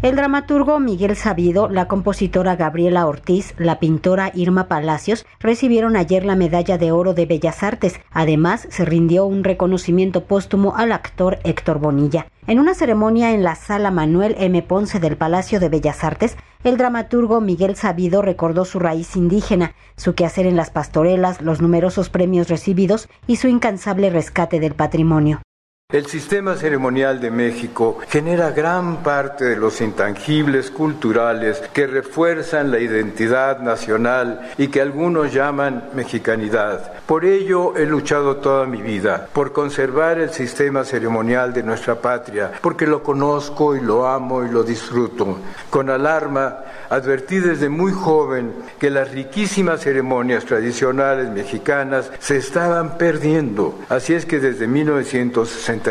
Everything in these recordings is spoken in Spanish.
El dramaturgo Miguel Sabido, la compositora Gabriela Ortiz, la pintora Irma Palacios recibieron ayer la medalla de oro de Bellas Artes. Además, se rindió un reconocimiento póstumo al actor Héctor Bonilla. En una ceremonia en la sala Manuel M. Ponce del Palacio de Bellas Artes, el dramaturgo Miguel Sabido recordó su raíz indígena, su quehacer en las pastorelas, los numerosos premios recibidos y su incansable rescate del patrimonio. El sistema ceremonial de México genera gran parte de los intangibles culturales que refuerzan la identidad nacional y que algunos llaman mexicanidad. Por ello he luchado toda mi vida, por conservar el sistema ceremonial de nuestra patria, porque lo conozco y lo amo y lo disfruto. Con alarma advertí desde muy joven que las riquísimas ceremonias tradicionales mexicanas se estaban perdiendo. Así es que desde 1960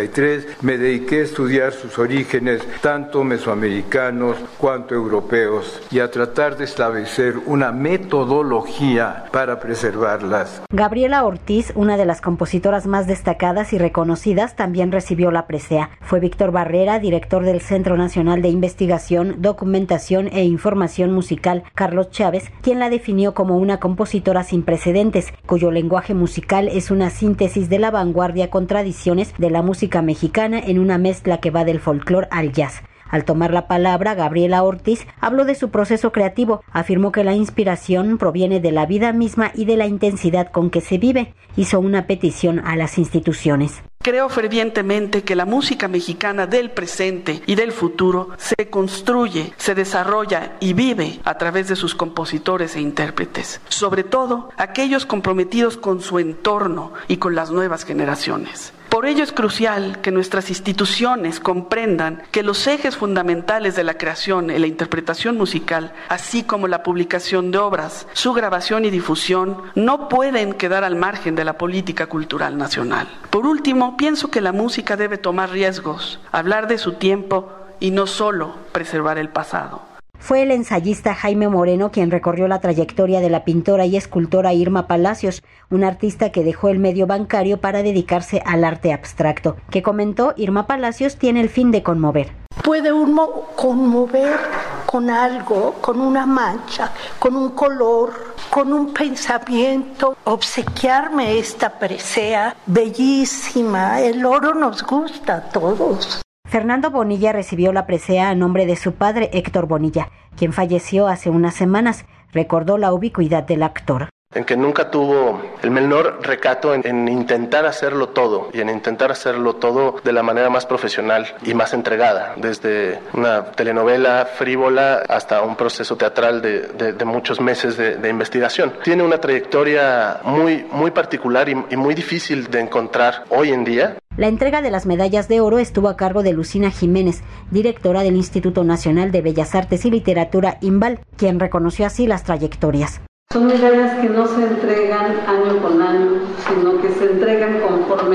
me dediqué a estudiar sus orígenes, tanto mesoamericanos cuanto europeos, y a tratar de establecer una metodología para preservarlas. Gabriela Ortiz, una de las compositoras más destacadas y reconocidas, también recibió la presea. Fue Víctor Barrera, director del Centro Nacional de Investigación, Documentación e Información Musical, Carlos Chávez, quien la definió como una compositora sin precedentes, cuyo lenguaje musical es una síntesis de la vanguardia con tradiciones de la música mexicana en una mezcla que va del folclore al jazz. Al tomar la palabra, Gabriela Ortiz habló de su proceso creativo, afirmó que la inspiración proviene de la vida misma y de la intensidad con que se vive. Hizo una petición a las instituciones. Creo fervientemente que la música mexicana del presente y del futuro se construye, se desarrolla y vive a través de sus compositores e intérpretes, sobre todo aquellos comprometidos con su entorno y con las nuevas generaciones. Por ello es crucial que nuestras instituciones comprendan que los ejes fundamentales de la creación y la interpretación musical, así como la publicación de obras, su grabación y difusión, no pueden quedar al margen de la política cultural nacional. Por último, pienso que la música debe tomar riesgos, hablar de su tiempo y no solo preservar el pasado. Fue el ensayista Jaime Moreno quien recorrió la trayectoria de la pintora y escultora Irma Palacios, una artista que dejó el medio bancario para dedicarse al arte abstracto, que comentó Irma Palacios tiene el fin de conmover. Puede uno conmover con algo, con una mancha, con un color, con un pensamiento, obsequiarme esta presea bellísima. El oro nos gusta a todos. Fernando Bonilla recibió la presea a nombre de su padre Héctor Bonilla, quien falleció hace unas semanas. Recordó la ubicuidad del actor en que nunca tuvo el menor recato en, intentar hacerlo todo y en intentar hacerlo todo de la manera más profesional y más entregada, desde una telenovela frívola hasta un proceso teatral de, muchos meses de, investigación. Tiene una trayectoria muy, muy particular y, y muy difícil de encontrar hoy en día. La entrega de las medallas de oro estuvo a cargo de Lucina Jiménez, directora del Instituto Nacional de Bellas Artes y Literatura IMBAL, quien reconoció así las trayectorias. Son medallas que no se entregan año con año, sino que se entregan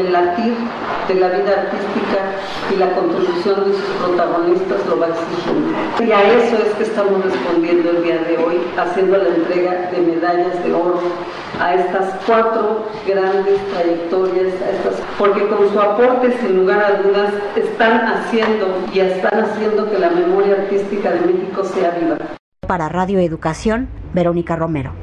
el latir de la vida artística y la contribución de sus protagonistas lo va exigiendo. Y a eso es que estamos respondiendo el día de hoy, haciendo la entrega de medallas de oro a estas cuatro grandes trayectorias, porque con su aporte, sin lugar a dudas, están haciendo y están haciendo que la memoria artística de México sea viva. Para Radio Educación, Verónica Romero.